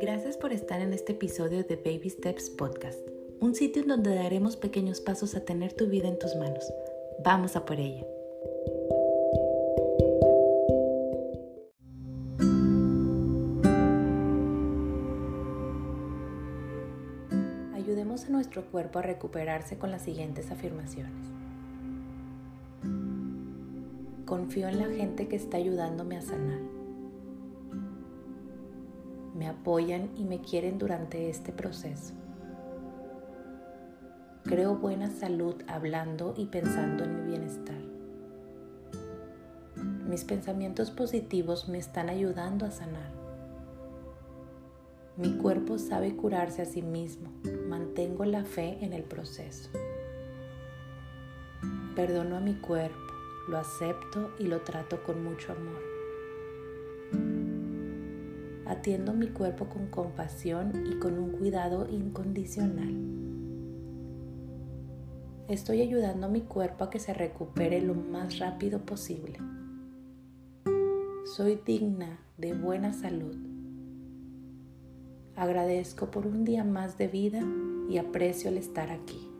Gracias por estar en este episodio de Baby Steps Podcast, un sitio en donde daremos pequeños pasos a tener tu vida en tus manos. Vamos a por ella. Ayudemos a nuestro cuerpo a recuperarse con las siguientes afirmaciones. Confío en la gente que está ayudándome a sanar. Me apoyan y me quieren durante este proceso. Creo buena salud hablando y pensando en mi bienestar. Mis pensamientos positivos me están ayudando a sanar. Mi cuerpo sabe curarse a sí mismo. Mantengo la fe en el proceso. Perdono a mi cuerpo lo acepto y lo trato con mucho amor. Atiendo mi cuerpo con compasión y con un cuidado incondicional. Estoy ayudando a mi cuerpo a que se recupere lo más rápido posible. Soy digna de buena salud. Agradezco por un día más de vida y aprecio el estar aquí.